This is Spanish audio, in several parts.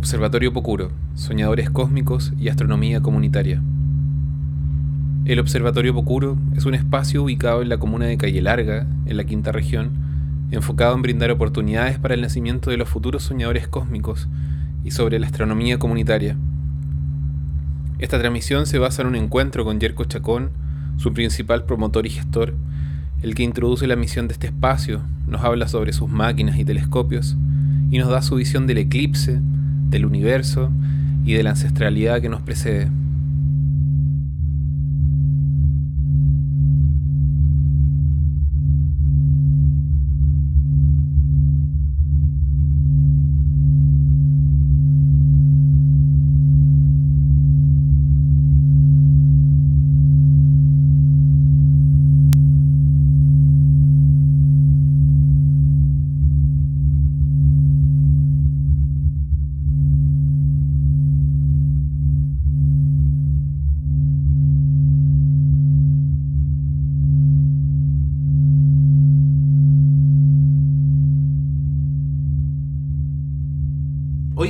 Observatorio Pocuro, Soñadores Cósmicos y Astronomía Comunitaria. El Observatorio Pocuro es un espacio ubicado en la comuna de Calle Larga, en la quinta región, enfocado en brindar oportunidades para el nacimiento de los futuros soñadores cósmicos y sobre la astronomía comunitaria. Esta transmisión se basa en un encuentro con Yerko Chacón, su principal promotor y gestor, el que introduce la misión de este espacio, nos habla sobre sus máquinas y telescopios y nos da su visión del eclipse, del universo y de la ancestralidad que nos precede.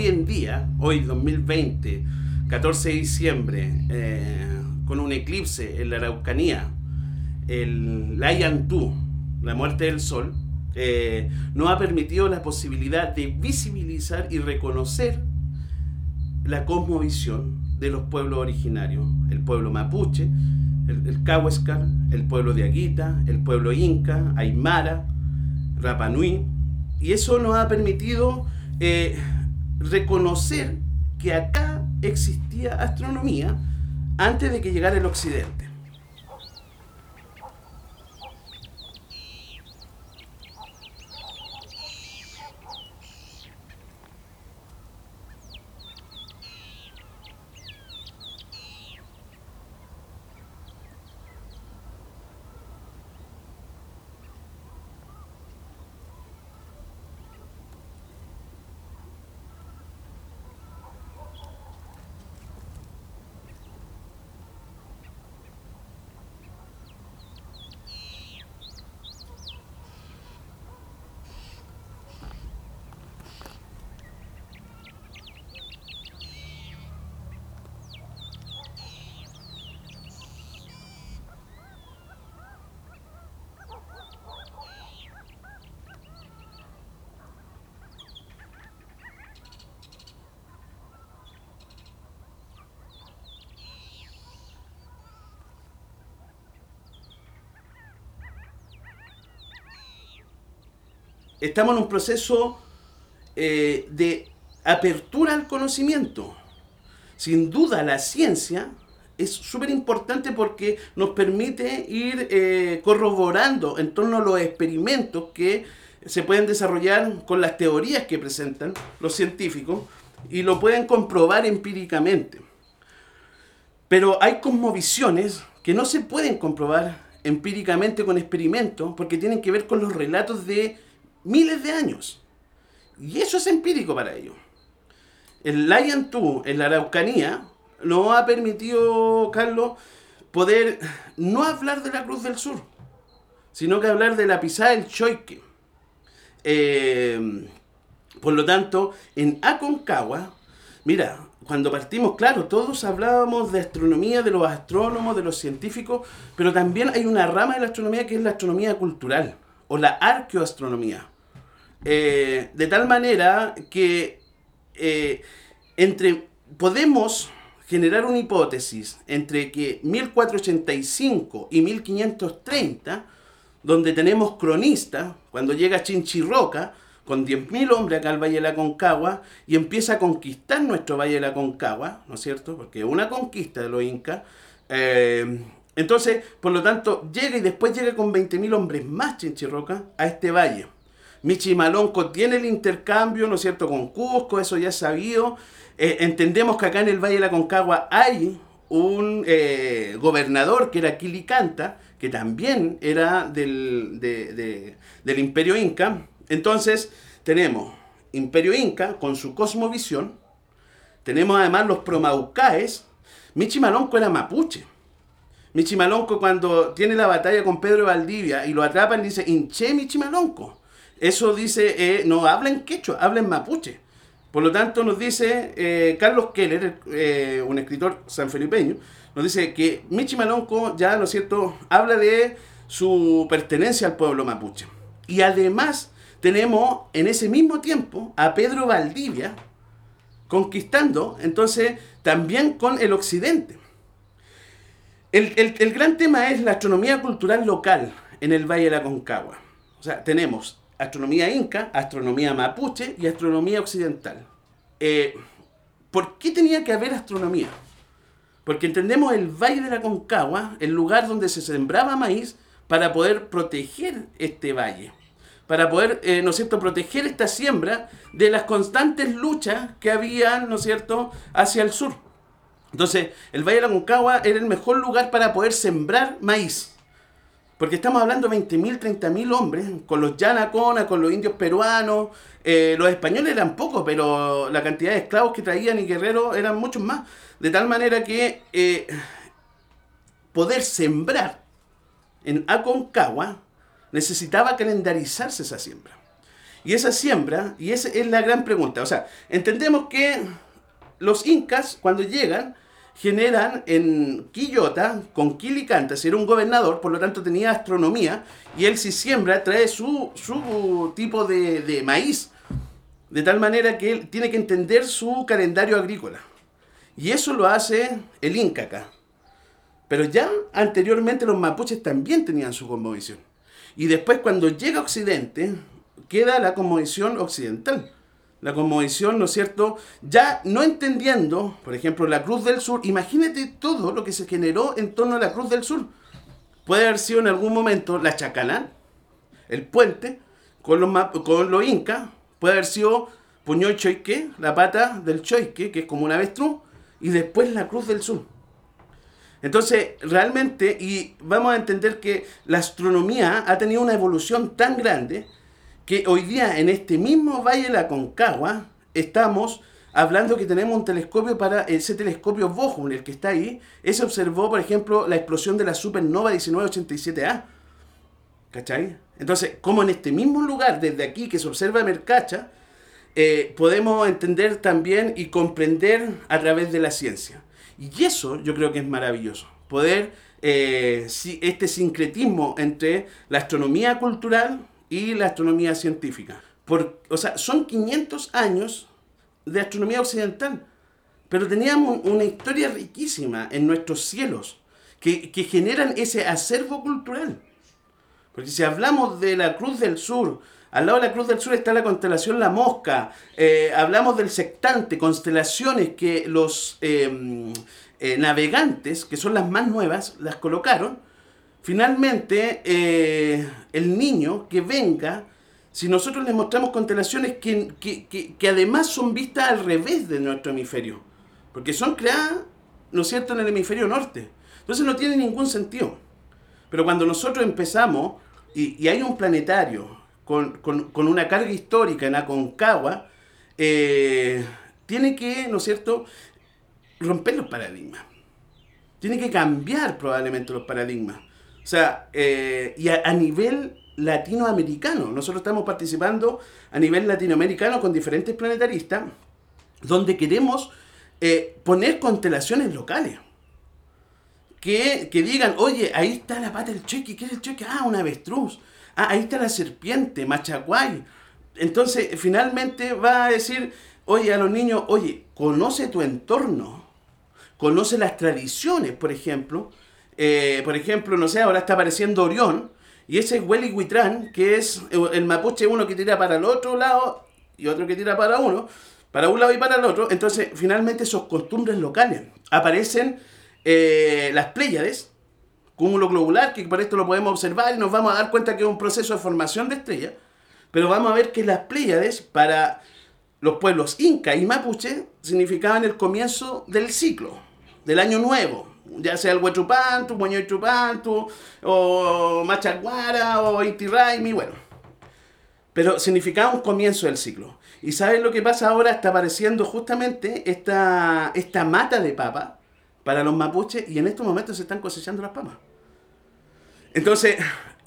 hoy en día, hoy 2020, 14 de diciembre, eh, con un eclipse en la Araucanía, el Layantú, la muerte del sol, eh, nos ha permitido la posibilidad de visibilizar y reconocer la cosmovisión de los pueblos originarios, el pueblo mapuche, el, el el pueblo de Aguita, el pueblo inca, Aymara, Rapanui, y eso nos ha permitido eh, reconocer que acá existía astronomía antes de que llegara el occidente. Estamos en un proceso eh, de apertura al conocimiento. Sin duda la ciencia es súper importante porque nos permite ir eh, corroborando en torno a los experimentos que se pueden desarrollar con las teorías que presentan los científicos y lo pueden comprobar empíricamente. Pero hay cosmovisiones que no se pueden comprobar empíricamente con experimentos porque tienen que ver con los relatos de miles de años. Y eso es empírico para ellos. El Lion 2 en la Araucanía nos ha permitido, Carlos, poder no hablar de la Cruz del Sur, sino que hablar de la pisada del Choique. Eh, por lo tanto, en Aconcagua, mira, cuando partimos, claro, todos hablábamos de astronomía, de los astrónomos, de los científicos, pero también hay una rama de la astronomía que es la astronomía cultural o la arqueoastronomía. Eh, de tal manera que eh, entre podemos generar una hipótesis entre que 1485 y 1530, donde tenemos cronistas, cuando llega Chinchirroca, con 10.000 hombres acá al Valle de la Concagua, y empieza a conquistar nuestro Valle de la Concagua, ¿no es cierto? Porque una conquista de los incas. Eh, entonces, por lo tanto, llega y después llega con 20.000 hombres más Chinchirroca a este valle. Michimalonco tiene el intercambio, ¿no es cierto?, con Cusco, eso ya es sabido. Eh, entendemos que acá en el Valle de la Concagua hay un eh, gobernador que era Quilicanta, que también era del, del Imperio Inca. Entonces, tenemos Imperio Inca con su cosmovisión, tenemos además los promaucaes. Michimalonco era mapuche. Michimalonco cuando tiene la batalla con Pedro Valdivia y lo atrapan dice, hinché Michimalonco. Eso dice, eh, no hablen quechua, hablen mapuche. Por lo tanto, nos dice eh, Carlos Keller, eh, un escritor sanfelipeño, nos dice que Michi Malonco ya, ¿no es cierto?, habla de su pertenencia al pueblo mapuche. Y además tenemos en ese mismo tiempo a Pedro Valdivia conquistando, entonces, también con el occidente. El, el gran tema es la astronomía cultural local en el Valle de la Concagua. O sea, tenemos astronomía inca, astronomía mapuche y astronomía occidental. Eh, ¿Por qué tenía que haber astronomía? Porque entendemos el Valle de la Concagua, el lugar donde se sembraba maíz para poder proteger este valle, para poder, eh, ¿no es cierto?, proteger esta siembra de las constantes luchas que había, ¿no es cierto?, hacia el sur. Entonces, el Valle de la Concagua era el mejor lugar para poder sembrar maíz. Porque estamos hablando de 20.000, 30.000 hombres, con los Yanacona, con los indios peruanos. Eh, los españoles eran pocos, pero la cantidad de esclavos que traían y guerreros eran muchos más. De tal manera que eh, poder sembrar en Aconcagua necesitaba calendarizarse esa siembra. Y esa siembra, y esa es la gran pregunta. O sea, entendemos que los incas, cuando llegan, generan en Quillota, con Quilicanta, si era un gobernador, por lo tanto tenía astronomía, y él si siembra trae su, su tipo de, de maíz, de tal manera que él tiene que entender su calendario agrícola. Y eso lo hace el Inca acá. Pero ya anteriormente los mapuches también tenían su cosmovisión. Y después cuando llega Occidente, queda la cosmovisión occidental la conmovisión, ¿no es cierto? Ya no entendiendo, por ejemplo, la Cruz del Sur, imagínate todo lo que se generó en torno a la Cruz del Sur. Puede haber sido en algún momento la Chacalán, el puente, con los, con los incas, puede haber sido Puñol Choique, la pata del Choique, que es como un avestruz, y después la Cruz del Sur. Entonces, realmente, y vamos a entender que la astronomía ha tenido una evolución tan grande que hoy día en este mismo Valle de la Concagua estamos hablando que tenemos un telescopio para ese telescopio Bohum, el que está ahí, ese observó, por ejemplo, la explosión de la supernova 1987A. ¿Cachai? Entonces, como en este mismo lugar, desde aquí que se observa Mercacha, eh, podemos entender también y comprender a través de la ciencia. Y eso yo creo que es maravilloso, poder eh, este sincretismo entre la astronomía cultural y la astronomía científica. Por, o sea, son 500 años de astronomía occidental, pero teníamos una historia riquísima en nuestros cielos que, que generan ese acervo cultural. Porque si hablamos de la Cruz del Sur, al lado de la Cruz del Sur está la constelación La Mosca. Eh, hablamos del sectante, constelaciones que los em, eh, navegantes, que son las más nuevas, las colocaron Finalmente, eh, el niño que venga, si nosotros le mostramos constelaciones que, que, además son vistas al revés de nuestro hemisferio, porque son creadas, ¿no es cierto?, en el hemisferio norte. Entonces no tiene ningún sentido. Pero cuando nosotros empezamos, y, hay un planetario con, una carga histórica en Aconcagua, eh, tiene que, ¿no es cierto?, romper los paradigmas. Tiene que cambiar probablemente los paradigmas. O sea, eh, y a, nivel latinoamericano, nosotros estamos participando a nivel latinoamericano con diferentes planetaristas, donde queremos eh, poner constelaciones locales. Que, digan, oye, ahí está la pata del cheque, ¿qué es el cheque? Ah, un avestruz. Ah, ahí está la serpiente, machaguay. Entonces, finalmente va a decir, oye, a los niños, oye, conoce tu entorno, conoce las tradiciones, por ejemplo, eh, por ejemplo, no sé, ahora está apareciendo Orión, y ese es Welly Huitrán, que es el mapuche uno que tira para el otro lado y otro que tira para uno, para un lado y para el otro. Entonces, finalmente, esos costumbres locales. Aparecen eh, las Pléyades, cúmulo globular, que por esto lo podemos observar y nos vamos a dar cuenta que es un proceso de formación de estrellas. Pero vamos a ver que las Pléyades, para los pueblos inca y mapuche, significaban el comienzo del ciclo, del año nuevo ya sea el Huechupantu, Chupantu, o Machaguara, o Inti bueno. Pero significaba un comienzo del ciclo. ¿Y sabes lo que pasa ahora? Está apareciendo justamente esta, esta mata de papa para los mapuches y en estos momentos se están cosechando las papas. Entonces,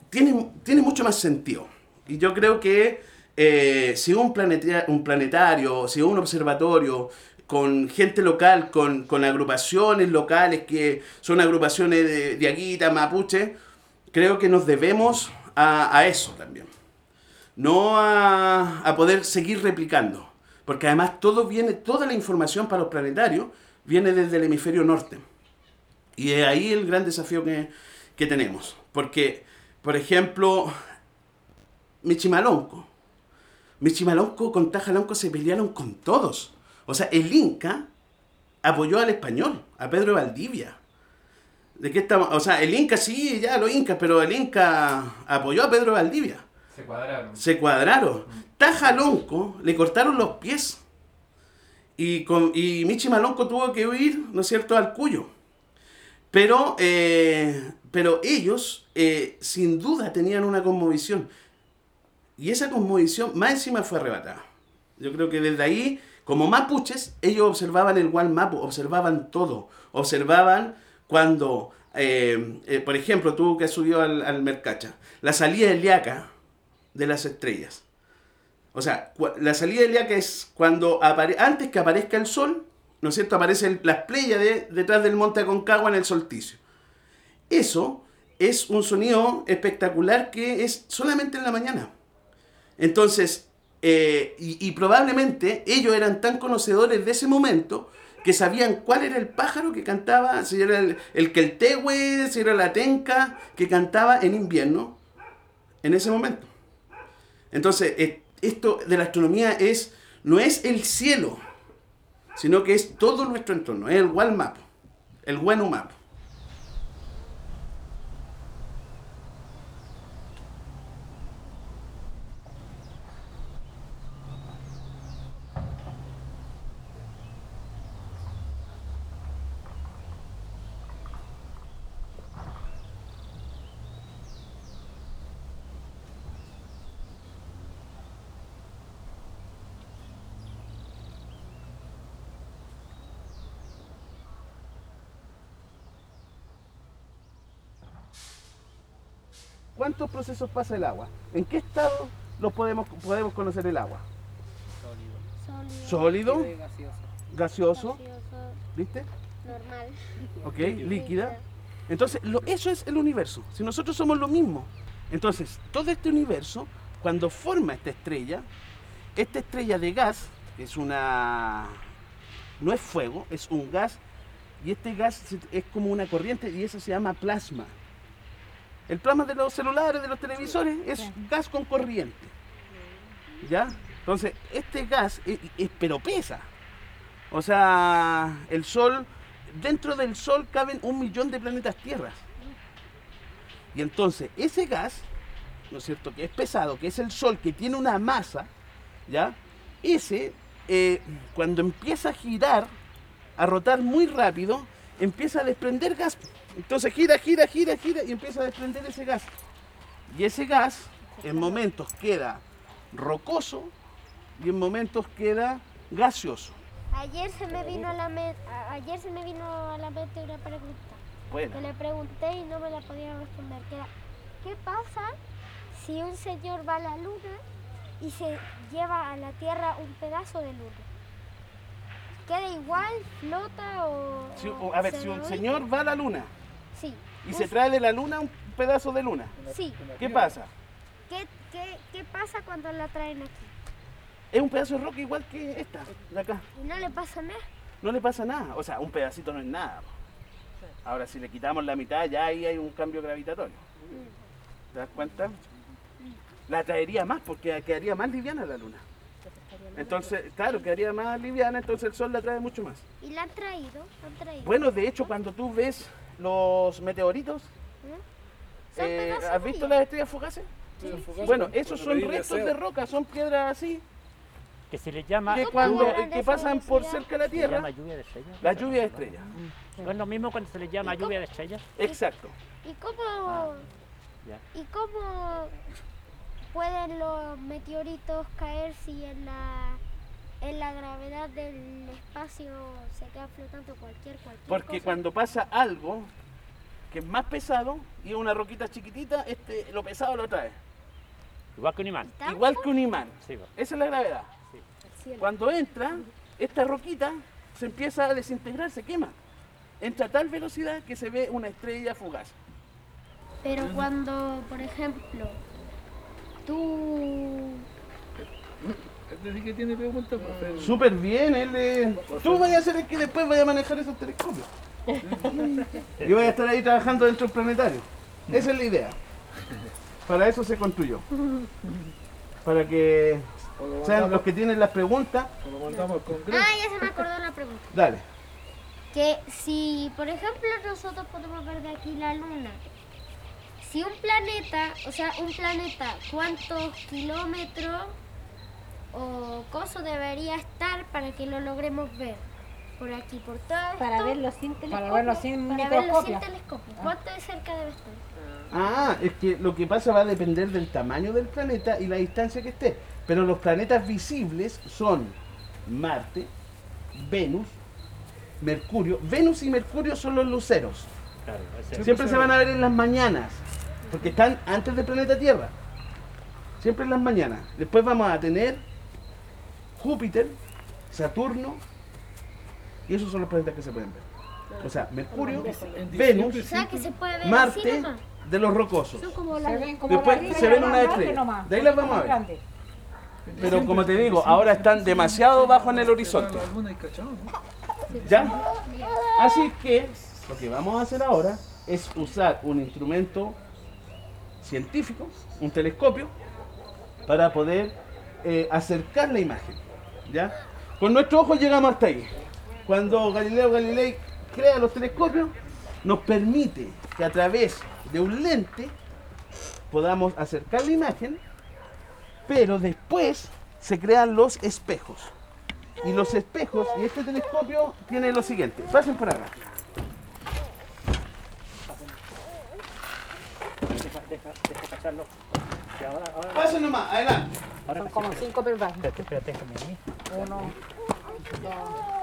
tiene, tiene mucho más sentido. Y yo creo que eh, si un, planeta- un planetario, si un observatorio con gente local, con, con agrupaciones locales que son agrupaciones de Diaguita, Mapuche, creo que nos debemos a, a eso también. No a, a poder seguir replicando. Porque además todo viene, toda la información para los planetarios viene desde el hemisferio norte. Y es ahí el gran desafío que, que tenemos. Porque, por ejemplo, Michimalonco. Michimalonco con Tajalonco se pelearon con todos. O sea, el Inca apoyó al español, a Pedro Valdivia. ¿De qué estamos? O sea, el Inca sí, ya los Incas, pero el Inca apoyó a Pedro Valdivia. Se cuadraron. Se cuadraron. Tajalonco le cortaron los pies. Y, con, y Michi Malonco tuvo que huir, ¿no es cierto?, al Cuyo. Pero, eh, pero ellos, eh, sin duda, tenían una conmovisión. Y esa conmovisión más encima fue arrebatada. Yo creo que desde ahí, como mapuches, ellos observaban el Mapu, observaban todo. Observaban cuando, eh, eh, por ejemplo, tú que has subido al, al Mercacha, la salida de Liaca de las estrellas. O sea, la salida de Liaca es cuando antes que aparezca el sol, ¿no es cierto? Aparecen las Pléyades detrás del monte Aconcagua en el solsticio. Eso es un sonido espectacular que es solamente en la mañana. Entonces, eh, y, probablemente ellos eran tan conocedores de ese momento que sabían cuál era el pájaro que cantaba, si era el, el queltehue, si era la tenca, que cantaba en invierno en ese momento. Entonces, eh, esto de la astronomía es, no es el cielo, sino que es todo nuestro entorno, es el Wal Map, el Wenu Map. ¿Cuántos procesos pasa el agua? ¿En qué estado lo podemos, podemos conocer el agua? Sólido. Sólido, gaseoso. gaseoso, ¿viste? normal. ¿Ok? Líquida. Entonces, lo- eso es el universo. Si nosotros somos lo mismo. Entonces, todo este universo, cuando forma esta estrella, esta estrella de gas, es una... no es fuego, es un gas, y este gas es como una corriente y eso se llama plasma. El plasma de los celulares, de los televisores, es gas con corriente. ¿Ya? Entonces, este gas, es, es- pero pesa. O sea, el Sol, dentro del Sol caben un millón de planetas tierras. Y entonces, ese gas, ¿no es cierto?, que es pesado, que es el Sol, que tiene una masa, ¿ya? Ese, eh, cuando empieza a girar, a rotar muy rápido, empieza a desprender gas. Entonces gira, gira, gira, gira y empieza a desprender ese gas. Y ese gas, en momentos queda rocoso y en momentos queda gaseoso. Ayer se me vino a la mente, ayer se me vino a la mente una pregunta Bueno. que le pregunté y no me la podía responder. Que era, ¿qué pasa si un señor va a la luna y se lleva a la Tierra un pedazo de luna? ¿Queda igual, flota o...? O a ver, si un señor va a la luna Sí, y se trae de la luna un pedazo de luna, sí. ¿qué pasa? ¿Qué, qué, ¿Qué pasa cuando la traen aquí? Es un pedazo de roca igual que esta, de acá. Y no le pasa nada. No le pasa nada. O sea, un pedacito no es nada. Ahora, si le quitamos la mitad, ya ahí hay un cambio gravitatorio. ¿Te das cuenta? La traería más porque quedaría más liviana la luna. Entonces, claro, quedaría más liviana, entonces el sol la trae mucho más. ¿Y la han traído? ¿Han traído? Bueno, de hecho, cuando tú ves los meteoritos, ¿Mm? Son eh, pedazos ¿has visto las estrellas fugaces? Bueno, esos son restos de roca, son piedras así, Que se le llama, que, ¿Cómo cuando, que pasan por cerca de la se llama Tierra, lluvia de estrellas. la lluvia de estrellas. ¿No es lo mismo cuando se le llama lluvia de estrellas? Exacto. ¿Y cómo, Ya. ¿Y cómo pueden los meteoritos caer si en la, en la gravedad del espacio se queda flotando cualquier cualquier Porque cosa? cuando pasa algo que es más pesado y es una roquita chiquitita, este, lo pesado lo trae. Igual que un imán. Igual que un imán. Sí. Esa es la gravedad. Cuando entra, esta roquita se empieza a desintegrar, se quema. Entra a tal velocidad que se ve una estrella fugaz. Pero cuando, por ejemplo, tú... Desde que tiene preguntas, profe. Súper bien, él Tú vayas a ser el que después vaya a manejar esos telescopios. y voy a estar ahí trabajando dentro del planetario. Esa es la idea. Para eso se construyó. Para que O lo sean los que tienen las preguntas. o lo mandamos al Congreso. Ah, ya se me acordó la pregunta. Dale. Que si, por ejemplo, nosotros podemos ver de aquí la luna, si un planeta, o sea, un planeta, ¿cuántos kilómetros o coso debería estar para que lo logremos ver? Por aquí, por todo Para esto, verlo sin Para telescopio. verlo sin para verlo sin telescopio. ¿Cuánto de cerca debe estar? Ah, es que lo que pasa va a depender del tamaño del planeta y la distancia que esté. Pero los planetas visibles son Marte, Venus, Mercurio. Venus y Mercurio son los luceros. Claro, Siempre se van a ver en las mañanas, porque están antes del planeta Tierra. Siempre en las mañanas. Después vamos a tener Júpiter, Saturno, y esos son los planetas que se pueden ver. O sea, Mercurio, En Venus, O sea, que se puede ver así Marte, de los rocosos. Son como Se las... ven como Después la se ven una estrella. De ahí las vamos a ver. Pero como te digo, ahora están demasiado bajo en el horizonte. ¿Ya? Así que lo que vamos a hacer ahora es usar un instrumento científico, un telescopio, para poder eh, acercar la imagen. ¿Ya? Con nuestro ojo llegamos hasta ahí. Cuando Galileo Galilei crea los telescopios, nos permite que a través de un lente podamos acercar la imagen, pero después se crean los espejos. Y los espejos y este telescopio tiene lo siguiente. Pasen por acá. Deja, cacharlo. Que ahora, ahora, nomás, adelante. ahora Son como sirve. cinco peldaños. Espérate, espérate, déjame. Uno, dos,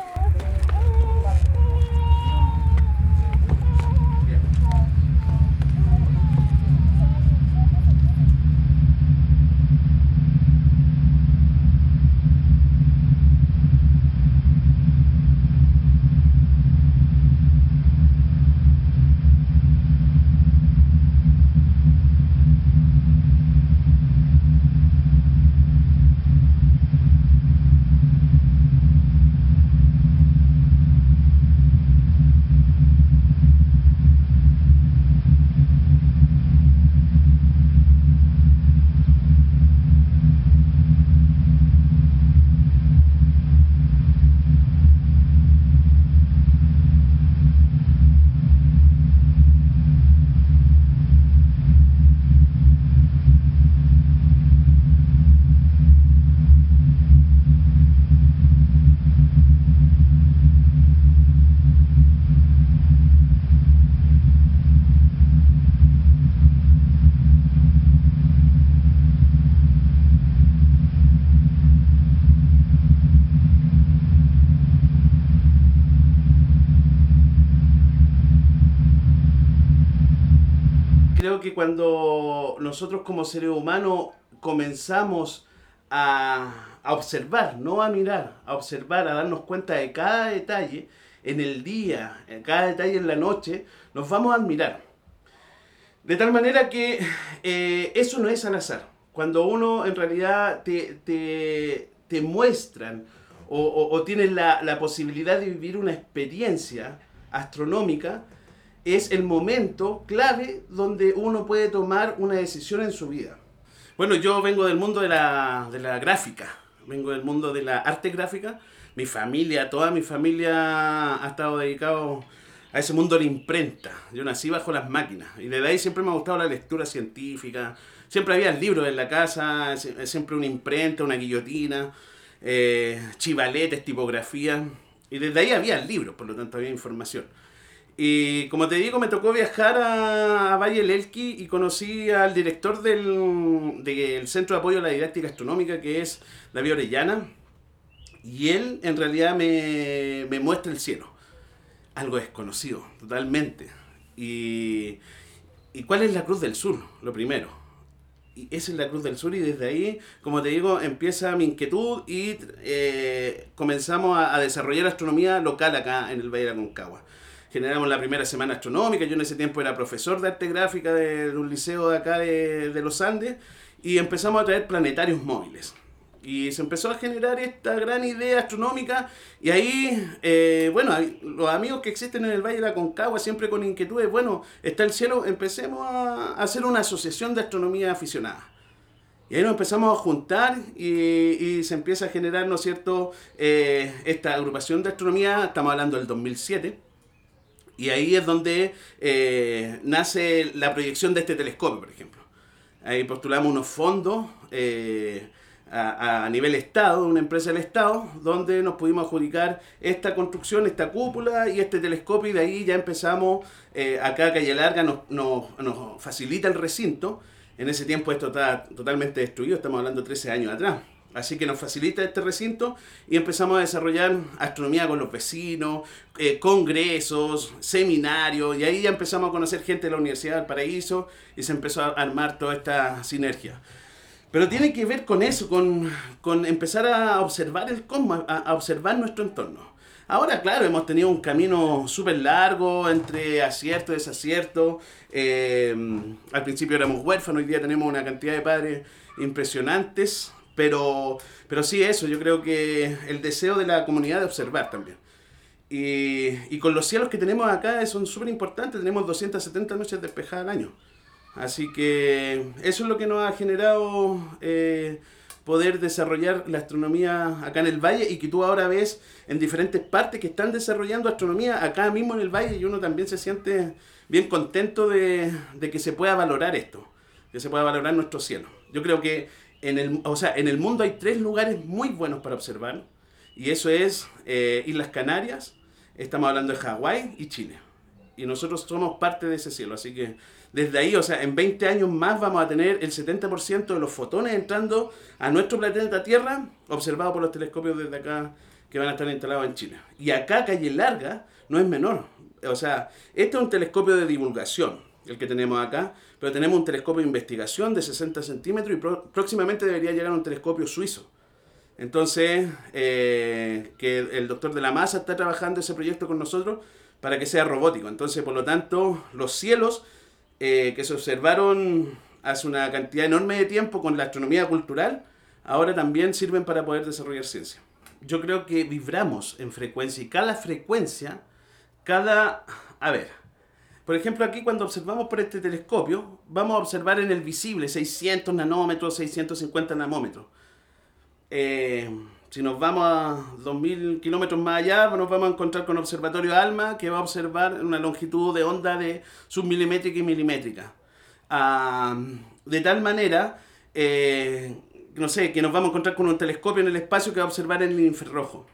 Creo que cuando nosotros como seres humanos comenzamos a, a observar, no a mirar, a observar, a darnos cuenta de cada detalle en el día, en cada detalle en la noche, nos vamos a admirar. De tal manera que eh, eso no es al azar. Cuando uno en realidad te, te, te muestran o, o, o tienes la, la posibilidad de vivir una experiencia astronómica, es el momento clave donde uno puede tomar una decisión en su vida. Bueno, yo vengo del mundo de la, de la gráfica, vengo del mundo de la arte gráfica. Mi familia, toda mi familia ha estado dedicado a ese mundo de la imprenta. Yo nací bajo las máquinas y desde ahí siempre me ha gustado la lectura científica. Siempre había libros en la casa, sie- siempre una imprenta, una guillotina, eh, chivaletes, tipografía. Y desde ahí había libros, por lo tanto había información. Y como te digo, me tocó viajar a, Valle del Elqui y conocí al director del, del Centro de Apoyo a la Didáctica Astronómica, que es David Orellana. Y él en realidad me, me muestra el cielo. Algo desconocido, totalmente. Y, ¿Y cuál es la Cruz del Sur? Lo primero. y esa es la Cruz del Sur y desde ahí, como te digo, empieza mi inquietud y eh, comenzamos a, desarrollar astronomía local acá en el Valle de Aconcagua generamos la primera semana astronómica. Yo en ese tiempo era profesor de arte gráfica de, un liceo de acá de, de, los Andes y empezamos a traer planetarios móviles. Y se empezó a generar esta gran idea astronómica y ahí, eh, bueno, los amigos que existen en el Valle de la Concagua siempre con inquietudes, bueno, está el cielo, empecemos a hacer una asociación de astronomía aficionada. Y ahí nos empezamos a juntar y, se empieza a generar, ¿no es cierto?, eh, esta agrupación de astronomía, estamos hablando del 2007 y ahí es donde eh, nace la proyección de este telescopio, por ejemplo. Ahí postulamos unos fondos eh, a, nivel Estado, una empresa del Estado, donde nos pudimos adjudicar esta construcción, esta cúpula y este telescopio, y de ahí ya empezamos, eh, acá Calle Larga nos, facilita el recinto. En ese tiempo esto está totalmente destruido, estamos hablando de 13 años atrás. Así que nos facilita este recinto y empezamos a desarrollar astronomía con los vecinos, eh, congresos, seminarios, y ahí ya empezamos a conocer gente de la Universidad del Paraíso y se empezó a armar toda esta sinergia. Pero tiene que ver con eso, con, con empezar a observar el a, observar nuestro entorno. Ahora, claro, hemos tenido un camino súper largo entre acierto y desacierto. Eh, al principio éramos huérfanos, hoy día tenemos una cantidad de padres impresionantes pero, pero sí, eso, yo creo que el deseo de la comunidad de observar también. Y, y con los cielos que tenemos acá son súper importantes, tenemos 270 noches despejadas al año. Así que eso es lo que nos ha generado eh, poder desarrollar la astronomía acá en el valle y que tú ahora ves en diferentes partes que están desarrollando astronomía acá mismo en el valle y uno también se siente bien contento de, de que se pueda valorar esto, que se pueda valorar nuestro cielo. Yo creo que en el, o sea, en el mundo hay tres lugares muy buenos para observar, y eso es eh, Islas Canarias, estamos hablando de Hawái y Chile. Y nosotros somos parte de ese cielo, así que desde ahí, o sea, en 20 años más vamos a tener el 70% de los fotones entrando a nuestro planeta Tierra, observado por los telescopios desde acá que van a estar instalados en Chile. Y acá, Calle Larga, no es menor. O sea, este es un telescopio de divulgación, el que tenemos acá, pero tenemos un telescopio de investigación de 60 centímetros y próximamente debería llegar un telescopio suizo. Entonces, eh, que el doctor de la masa está trabajando ese proyecto con nosotros para que sea robótico. Entonces, por lo tanto, los cielos eh, que se observaron hace una cantidad enorme de tiempo con la astronomía cultural, ahora también sirven para poder desarrollar ciencia. Yo creo que vibramos en frecuencia y cada frecuencia, cada... A ver, por ejemplo, aquí cuando observamos por este telescopio, vamos a observar en el visible 600 nanómetros, 650 nanómetros. Eh, si nos vamos a 2000 kilómetros más allá, nos vamos a encontrar con Observatorio ALMA, que va a observar una longitud de onda de submilimétrica y milimétrica. Ah, de tal manera, eh, no sé, que nos vamos a encontrar con un telescopio en el espacio que va a observar en el infrarrojo.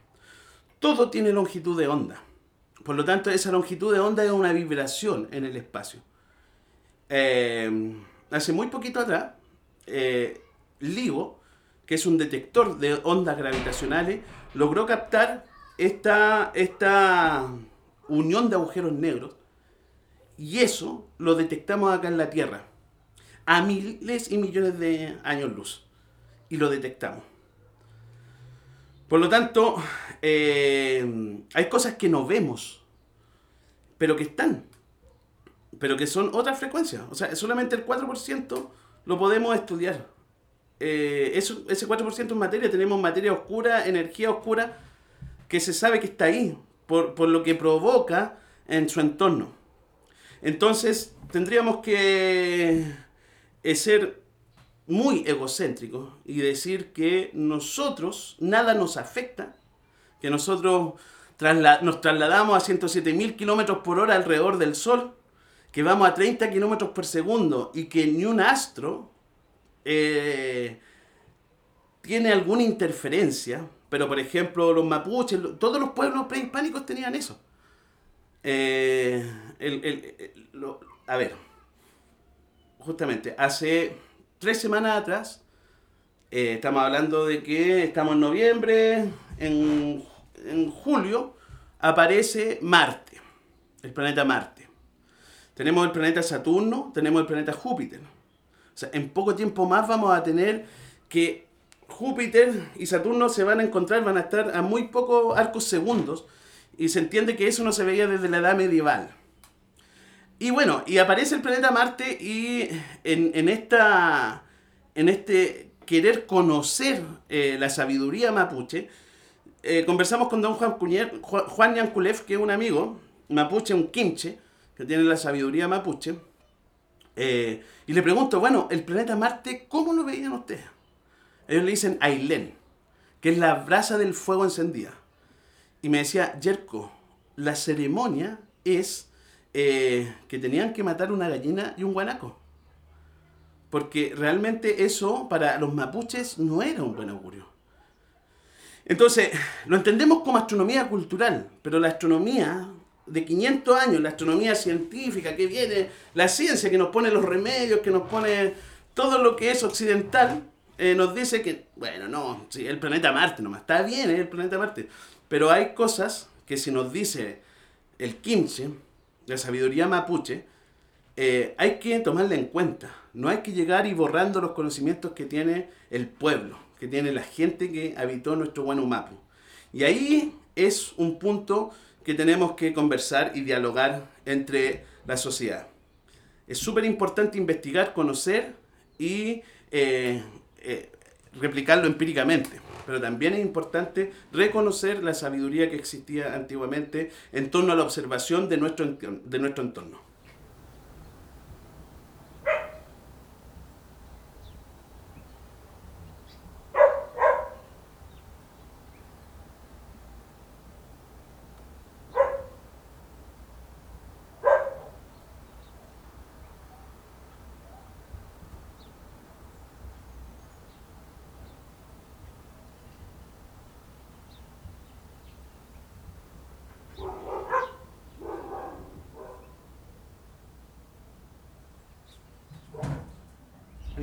Todo tiene longitud de onda. Por lo tanto, esa longitud de onda es una vibración en el espacio. Eh, hace muy poquito atrás, eh, LIGO, que es un detector de ondas gravitacionales, logró captar esta, esta unión de agujeros negros y eso lo detectamos acá en la Tierra a miles y millones de años luz y lo detectamos. Por lo tanto, eh, hay cosas que no vemos, pero que están, pero que son otras frecuencias. O sea, solamente el 4% lo podemos estudiar. Eh, eso, ese 4% es materia, tenemos materia oscura, energía oscura, que se sabe que está ahí, por, por lo que provoca en su entorno. Entonces, tendríamos que eh, ser muy egocéntricos y decir que nosotros, nada nos afecta, que nosotros trasla nos trasladamos a 107.000 kilómetros por hora alrededor del Sol, que vamos a 30 kilómetros por segundo y que ni un astro eh, tiene alguna interferencia, pero por ejemplo los mapuches, todos los pueblos prehispánicos tenían eso. Eh, el, el, el, lo, a ver, justamente, hace tres semanas atrás, eh, estamos hablando de que estamos en noviembre, en, en julio aparece Marte, el planeta Marte. Tenemos el planeta Saturno, tenemos el planeta Júpiter. O sea, en poco tiempo más vamos a tener que Júpiter y Saturno se van a encontrar, van a estar a muy pocos arcos segundos. Y se entiende que eso no se veía desde la edad medieval. Y bueno, y aparece el planeta Marte y en, en esta, en este querer conocer eh, la sabiduría mapuche, eh, conversamos con don Juan, Cuñer- Ju- Juan que es un amigo mapuche, un quinche, que tiene la sabiduría mapuche. Eh, y le pregunto, bueno, el planeta Marte, ¿cómo lo veían ustedes? Ellos le dicen Ailén, que es la brasa del fuego encendida. Y me decía, Yerko, la ceremonia es eh, que tenían que matar una gallina y un guanaco. Porque realmente eso para los mapuches no era un buen augurio. Entonces, lo entendemos como astronomía cultural, pero la astronomía de 500 años, la astronomía científica que viene, la ciencia que nos pone los remedios, que nos pone todo lo que es occidental, eh, nos dice que, bueno, no, sí, el planeta Marte nomás, está bien, el planeta Marte, pero hay cosas que si nos dice el Kimche, la sabiduría mapuche, eh, hay que tomarla en cuenta. No hay que llegar y borrando los conocimientos que tiene el pueblo, que tiene la gente que habitó nuestro Guanumapu. Y ahí es un punto que tenemos que conversar y dialogar entre la sociedad. Es súper importante investigar, conocer y eh, eh, replicarlo empíricamente. Pero también es importante reconocer la sabiduría que existía antiguamente en torno a la observación de nuestro, de nuestro entorno.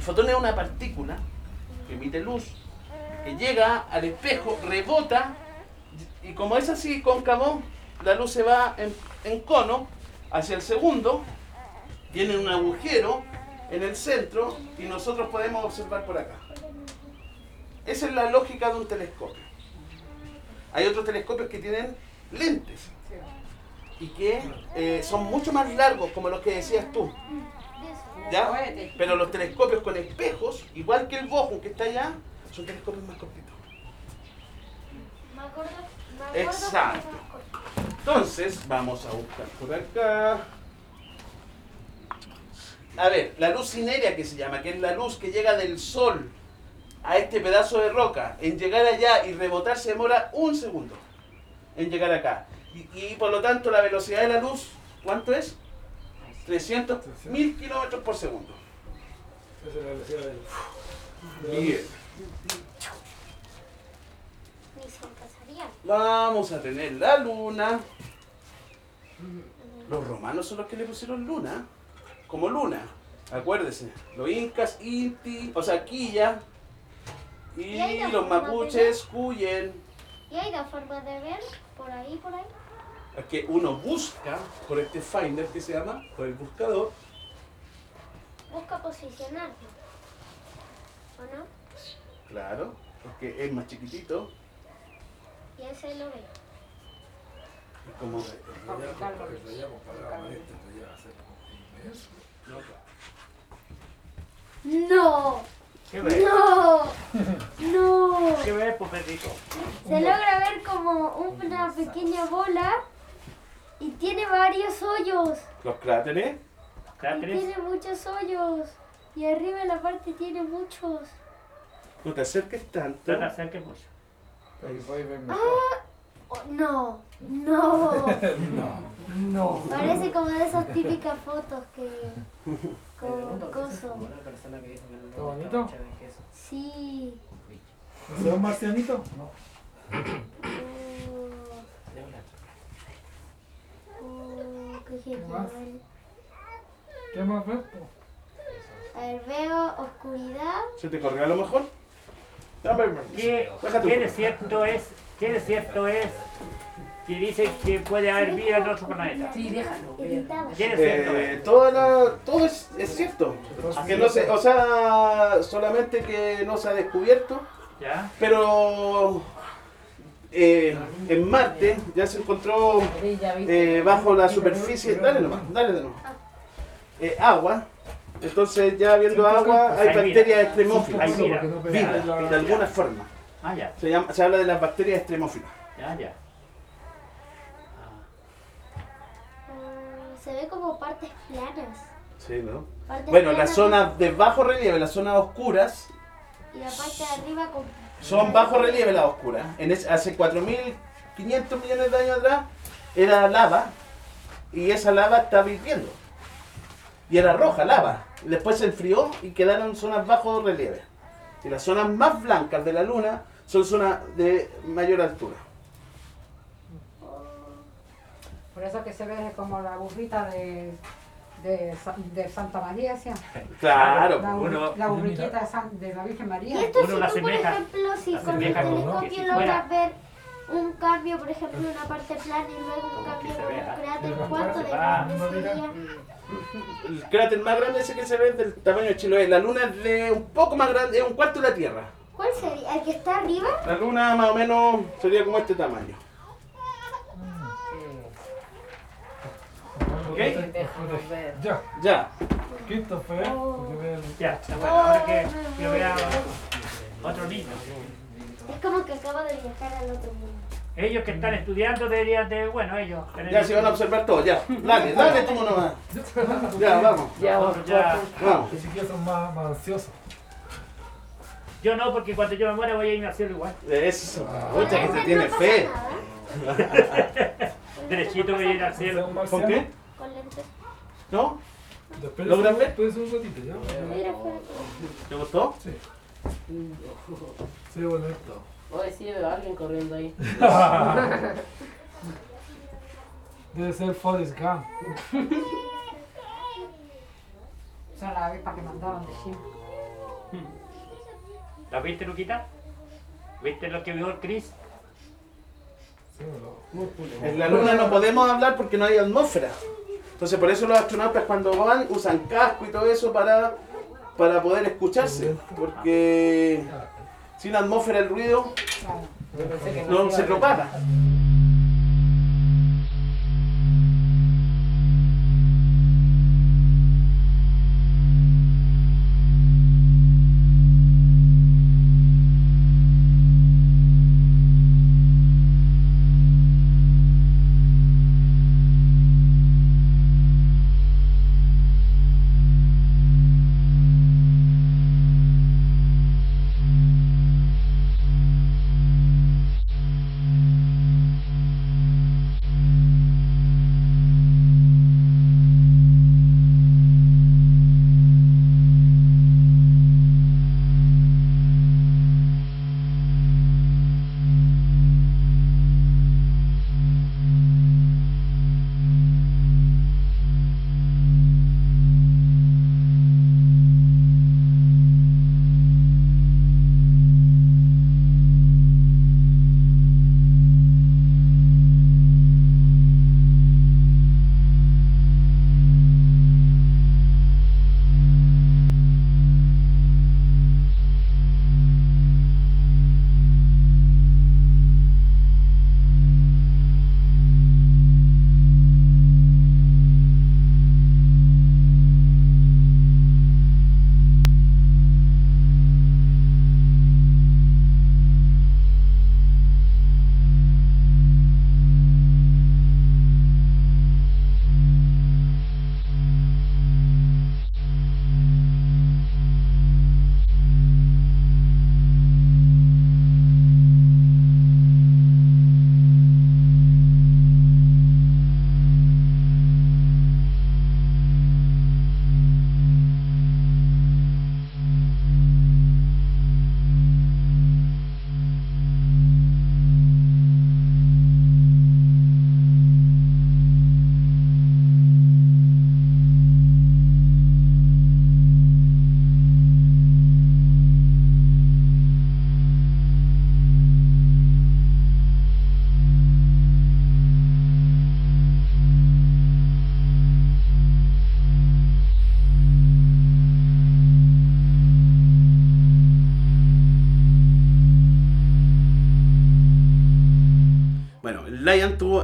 Fotón es una partícula que emite luz, que llega al espejo, rebota, y como es así cóncavo, la luz se va en, en cono hacia el segundo, tiene un agujero en el centro y nosotros podemos observar por acá. Esa es la lógica de un telescopio. Hay otros telescopios que tienen lentes y que eh, son mucho más largos, como los que decías tú. ¿Ya? Pero los telescopios con espejos, igual que el Bochum que está allá, son telescopios más cortitos. Exacto. Entonces, vamos a buscar por acá. A ver, la luz cinérea que se llama, que es la luz que llega del sol a este pedazo de roca, en llegar allá y rebotar se demora un segundo en llegar acá. Y, y por lo tanto la velocidad de la luz, ¿cuánto es? 300 mil kilómetros por segundo. Esa es la velocidad del. Bien. Vamos a tener la luna. Los romanos son los que le pusieron luna. Como luna. Acuérdese. Los incas, Inti, o sea, Quilla. Y ¿Y hay la los mapuches, Cuyen. Y hay dos formas de ver, por ahí, por ahí. Es que uno busca por este finder que se llama, por el buscador. Busca posicionarte. ¿O no? Claro, porque es más chiquitito. Y ese lo ve. Es como. ¡No! ¿Qué ves? ¡No! ¡No! ¿Qué ves? Se logra ver como una pequeña bola y tiene varios hoyos. Los cráteres. Y ¿Cráteres? tiene muchos hoyos. Y arriba en la parte tiene muchos. No te acerques tanto. No te acerques mucho. Mejor. Oh, no, no. No. Parece como de esas típicas fotos que. con coso. ¿Está bonito? Sí. ¿Se ve un marcianito? No. Oh, qué genial. ¿Qué más ves? A ver, veo oscuridad. ¿Se te corrió a lo mejor? Dame, ¿Qué, qué un- desierto es? ¿Qué desierto es que dice que puede haber vida en otro planeta? Sí, déjalo. ¿Qué desierto Eh, es? toda la- todo es, es cierto. Que no se, o sea, solamente que no se ha descubierto, ¿Ya? pero eh, en Marte ya se encontró eh, bajo la superficie, dale nomás, dale de nuevo, Eh, agua. Entonces ya viendo agua hay bacterias extremófilas, vida. de alguna forma. Ah, ya. Se, llama- se habla de las bacterias extremófilas. Ya, ya. Ah, se ve como partes planas. Sí, ¿no? Partes Bueno, las zonas de bajo relieve, las zonas oscuras, Y la parte de arriba con... son bajo relieve las oscuras. En ese- hace 4.500 millones de años atrás era lava y esa lava está viviendo. Y era roja, lava. Después se enfrió y quedaron zonas bajo relieve. Y las zonas más blancas de la luna son zonas de mayor altura. Por eso que se ve como la burrita de, de, Sa- de Santa María, ¿sí? Claro. La, pues. uno- la burriquita de, San- de la Virgen Y María. esto Uno si la tú, por ejemplo, si con el telescopio si logras fuera- ver un cambio, por ejemplo, en una parte plana y luego un cambio con un cráter, ¿cuánto de grande sería? El cráter más grande ese que se ve es del tamaño de Chiloé. La luna es de un poco más grande, es un cuarto de la Tierra. ¿Cuál sería? ¿El que está arriba? La luna más o menos sería como este tamaño. ¿Ok? Ver. Ya, Ya. quinto fue. Oh. Ya, bueno, ahora que yo vea otro niño. Es como que acabo de viajar al otro mundo. Ellos que están estudiando deberían de, bueno, ellos. Ya se van a observar todo, ya. Dale, dale tú nomás. Ya, vamos. Ya, Nosotros ya- Vamos. Ni siquiera son más, más ansiosos. Yo no, porque cuando yo me muera voy a irme a hacerlo igual. Eso. Oye, que se tiene fe. Derechito voy a ir al cielo. un ¿Con marciano. qué? Lentes. ¿No? ¿Logran ver? Después un ratito, ¿ya? Mira, espérate. ¿Te gustó? Sí. Sí, bonito. Oye, sí, veo a alguien corriendo ahí. Debe ser Forrest Gump. Esa es la avispa que mandaron de China. ¿La viste, Luquita? ¿Viste lo que vio el Chris? Sí, En la luna no podemos hablar porque no hay atmósfera. Entonces por eso los astronautas cuando van usan casco y todo eso para, para poder escucharse. Porque sin atmósfera el ruido no se propaga.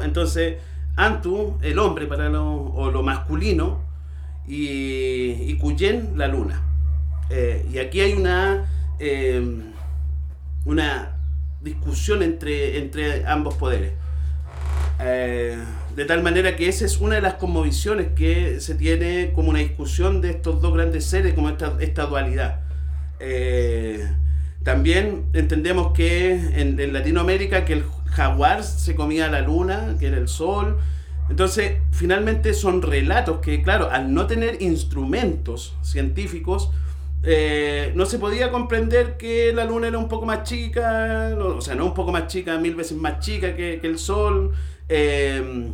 Entonces Antu, el hombre para lo, o lo masculino, y, y la luna. Eh, y aquí hay una, eh, una discusión entre, entre ambos poderes. Eh, de tal manera que esa es una de las conmovisiones que se tiene como una discusión de estos dos grandes seres, como esta, esta dualidad. También entendemos que en, en Latinoamérica que el jaguar se comía la luna, que era el sol. Entonces, finalmente son relatos que, claro, al no tener instrumentos científicos, eh, no se podía comprender que la luna era un poco más chica, o sea, no un poco más chica, mil veces más chica que, que el sol, eh,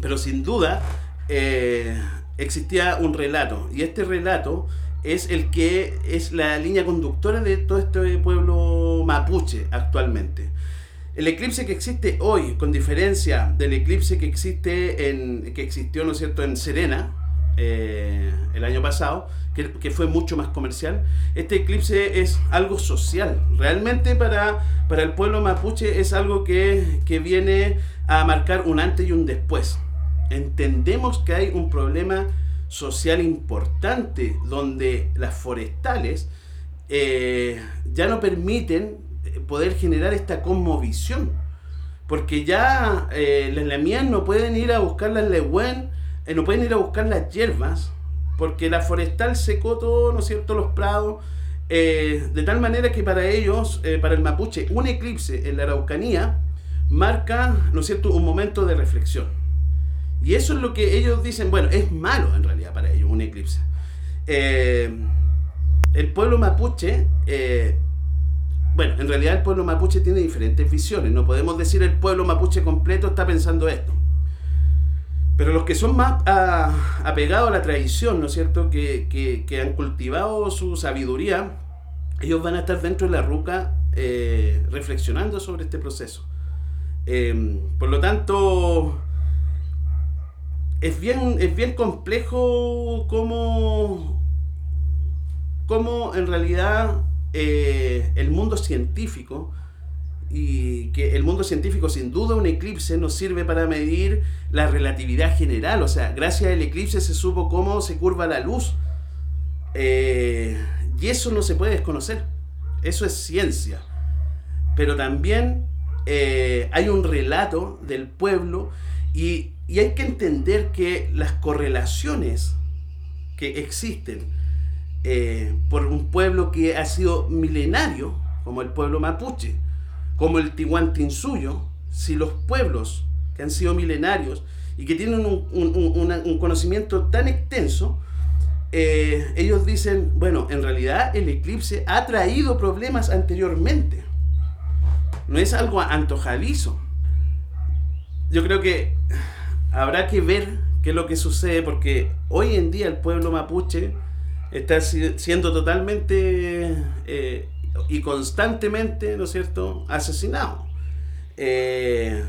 pero sin duda eh, existía un relato, y este relato es el que es la línea conductora de todo este pueblo mapuche actualmente. El eclipse que existe hoy, con diferencia del eclipse que existe en que existió, ¿no es cierto?, en Serena eh, el año pasado, que, fue mucho más comercial. Este eclipse es algo social. Realmente para, para el pueblo mapuche es algo que, que viene a marcar un antes y un después. Entendemos que hay un problema social importante donde las forestales eh, ya no permiten poder generar esta conmovisión. Porque ya eh, las lamías no pueden ir a buscar las legüen, eh, no pueden ir a buscar las hierbas, porque la forestal secó todo, ¿no es cierto?, los prados, eh, de tal manera que para ellos, eh, para el mapuche, un eclipse en la Araucanía marca, ¿no es cierto?, un momento de reflexión. Y eso es lo que ellos dicen, bueno, es malo en realidad para ellos un eclipse. Eh, el pueblo mapuche, eh, bueno, en realidad el pueblo mapuche tiene diferentes visiones, no podemos decir el pueblo mapuche completo está pensando esto. Pero los que son más ah, apegados a la tradición, ¿no es cierto?, que, que- han cultivado su sabiduría, ellos van a estar dentro de la ruca eh, reflexionando sobre este proceso. Eh, por lo tanto, es bien, es bien complejo cómo, cómo en realidad eh, el mundo científico y que el mundo científico sin duda un eclipse nos sirve para medir la relatividad general, o sea, gracias al eclipse se supo cómo se curva la luz. Eh, y eso no se puede desconocer, eso es ciencia, pero también eh, hay un relato del pueblo y, y hay que entender que las correlaciones que existen eh, por un pueblo que ha sido milenario, como el pueblo mapuche, como el Tihuantinsuyo, si los pueblos que han sido milenarios y que tienen un, conocimiento tan extenso, eh, ellos dicen, bueno, en realidad el eclipse ha traído problemas anteriormente. No es algo antojadizo. Yo creo que habrá que ver qué es lo que sucede, porque hoy en día el pueblo mapuche está si- siendo totalmente eh, y constantemente, ¿no es cierto?, asesinado. Eh,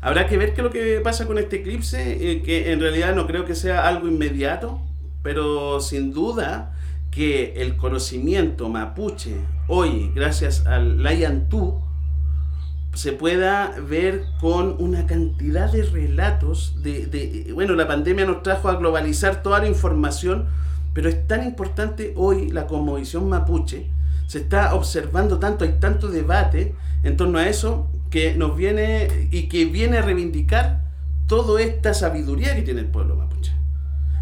habrá que ver qué es lo que pasa con este eclipse, eh, que en realidad no creo que sea algo inmediato, pero sin duda que el conocimiento mapuche hoy, gracias al Layantú, se pueda ver con una cantidad de relatos de- bueno la pandemia nos trajo a globalizar toda la información pero es tan importante hoy la cosmovisión mapuche se está observando tanto hay tanto debate en torno a eso que nos viene y que viene a reivindicar toda esta sabiduría que tiene el pueblo mapuche.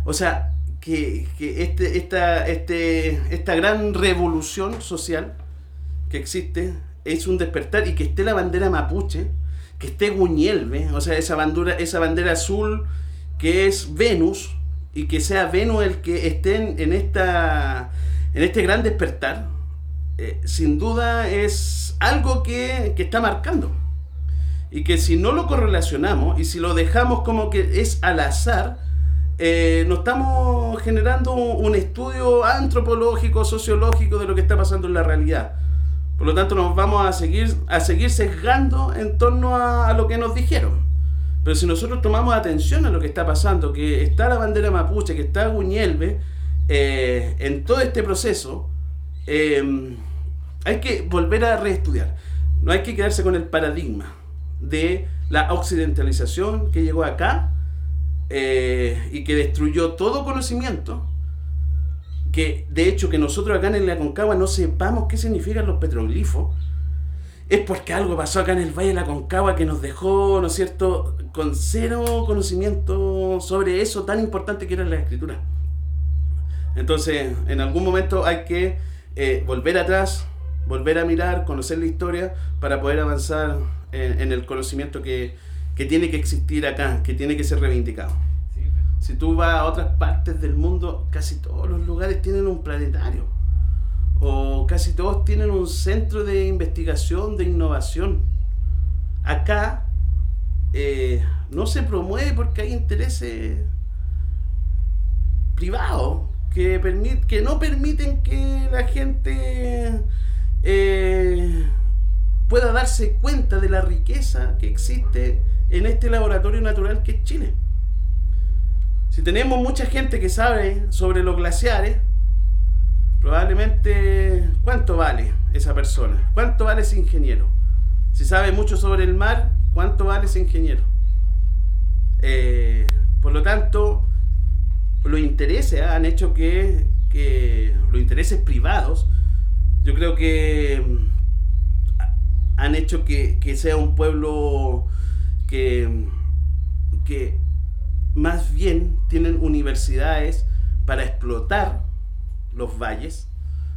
O sea que, que este, esta, este, esta gran revolución social que existe es un despertar y que esté la bandera mapuche, que esté Guñelve, o sea, esa bandera, esa bandera azul que es Venus y que sea Venus el que esté en, en esta en este gran despertar, eh, sin duda es algo que, que está marcando. Y que si no lo correlacionamos y si lo dejamos como que es al azar, eh, no estamos generando un, estudio antropológico, sociológico de lo que está pasando en la realidad. Por lo tanto, nos vamos a seguir, a seguir sesgando en torno a, a lo que nos dijeron. Pero si nosotros tomamos atención a lo que está pasando, que está la bandera mapuche, que está Guñelve, eh, en todo este proceso, eh, hay que volver a reestudiar. No hay que quedarse con el paradigma. de la occidentalización que llegó acá eh, y que destruyó todo conocimiento, que de hecho que nosotros acá en la Concagua no sepamos qué significan los petroglifos, es porque algo pasó acá en el Valle de la Concagua que nos dejó, ¿no es cierto?, con cero conocimiento sobre eso tan importante que era la escritura. Entonces, en algún momento hay que eh, volver atrás, volver a mirar, conocer la historia para poder avanzar en, en el conocimiento que, que tiene que existir acá, que tiene que ser reivindicado. Si tú vas a otras partes del mundo, casi todos los lugares tienen un planetario. O casi todos tienen un centro de investigación, de innovación. Acá eh, no se promueve porque hay intereses privados que, que no permiten que la gente eh, pueda darse cuenta de la riqueza que existe en este laboratorio natural que es Chile. Si tenemos mucha gente que sabe sobre los glaciares, probablemente ¿cuánto vale esa persona? ¿Cuánto vale ese ingeniero? Si sabe mucho sobre el mar, ¿cuánto vale ese ingeniero? Eh, por lo tanto, los intereses han hecho que, que los intereses privados, yo creo que mm, han hecho que, que sea un pueblo que, que más bien tienen universidades para explotar los valles,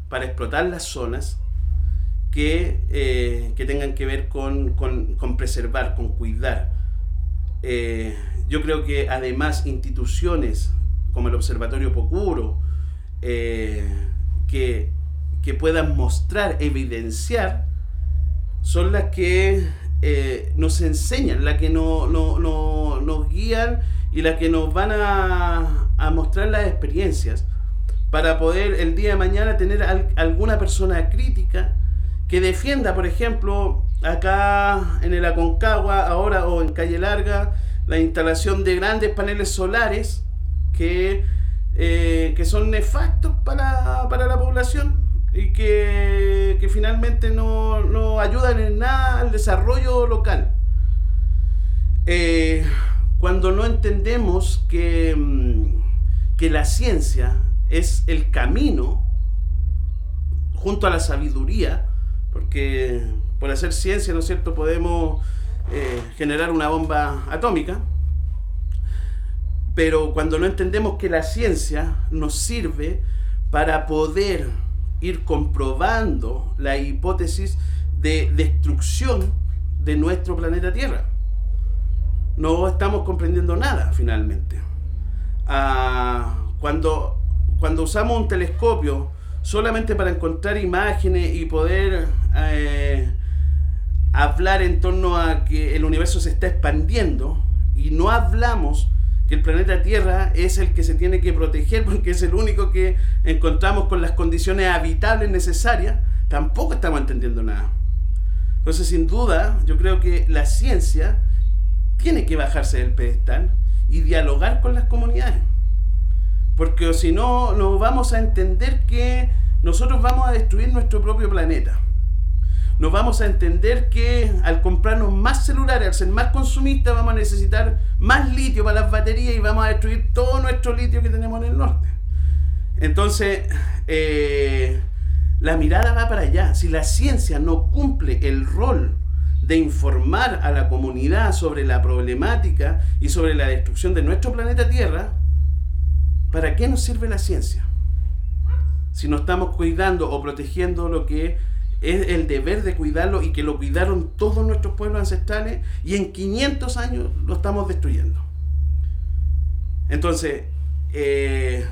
para explotar las zonas que, eh, que tengan que ver con, con- con preservar, con cuidar. Eh, yo creo que además instituciones como el Observatorio Pocuro, eh, que, que puedan mostrar, evidenciar, son las que nos enseñan, las que no, no- no- nos guían y las que nos van a, a mostrar las experiencias para poder el día de mañana tener al- alguna persona crítica que defienda, por ejemplo, acá en el Aconcagua, ahora o en Calle Larga, la instalación de grandes paneles solares que, eh, que son nefastos para, para la población y que, que finalmente no, no ayudan en nada al desarrollo local. Eh, cuando no entendemos que, mm, que la ciencia es el camino junto a la sabiduría, porque por hacer ciencia, ¿no es cierto?, podemos eh, generar una bomba atómica, pero cuando no entendemos que la ciencia nos sirve para poder ir comprobando la hipótesis de destrucción de nuestro planeta Tierra. No estamos comprendiendo nada finalmente. Ah, cuando, cuando usamos un telescopio solamente para encontrar imágenes y poder eh, hablar en torno a que el universo se está expandiendo y no hablamos que el planeta Tierra es el que se tiene que proteger porque es el único que encontramos con las condiciones habitables necesarias, tampoco estamos entendiendo nada. Entonces, sin duda, yo creo que la ciencia tiene que bajarse del pedestal y dialogar con las comunidades. Porque si no, no vamos a entender que nosotros vamos a destruir nuestro propio planeta. Nos vamos a entender que al comprarnos más celulares, al ser más consumistas, vamos a necesitar más litio para las baterías y vamos a destruir todo nuestro litio que tenemos en el norte. Entonces, eh, la mirada va para allá. Si la ciencia no cumple el rol de informar a la comunidad sobre la problemática y sobre la destrucción de nuestro planeta Tierra, ¿para qué nos sirve la ciencia? Si no estamos cuidando o protegiendo lo que es el deber de cuidarlo y que lo cuidaron todos nuestros pueblos ancestrales y en 500 años lo estamos destruyendo. Entonces, eh,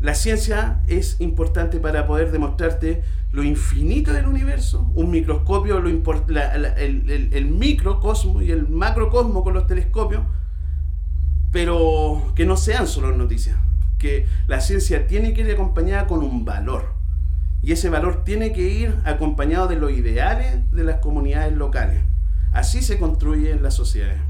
la ciencia es importante para poder demostrarte lo infinito del universo, un microscopio, lo la- el, el- el microcosmo y el macrocosmo con los telescopios, pero que no sean solo noticias, que la ciencia tiene que ir acompañada con un valor, y ese valor tiene que ir acompañado de los ideales de las comunidades locales. Así se construyen las sociedades.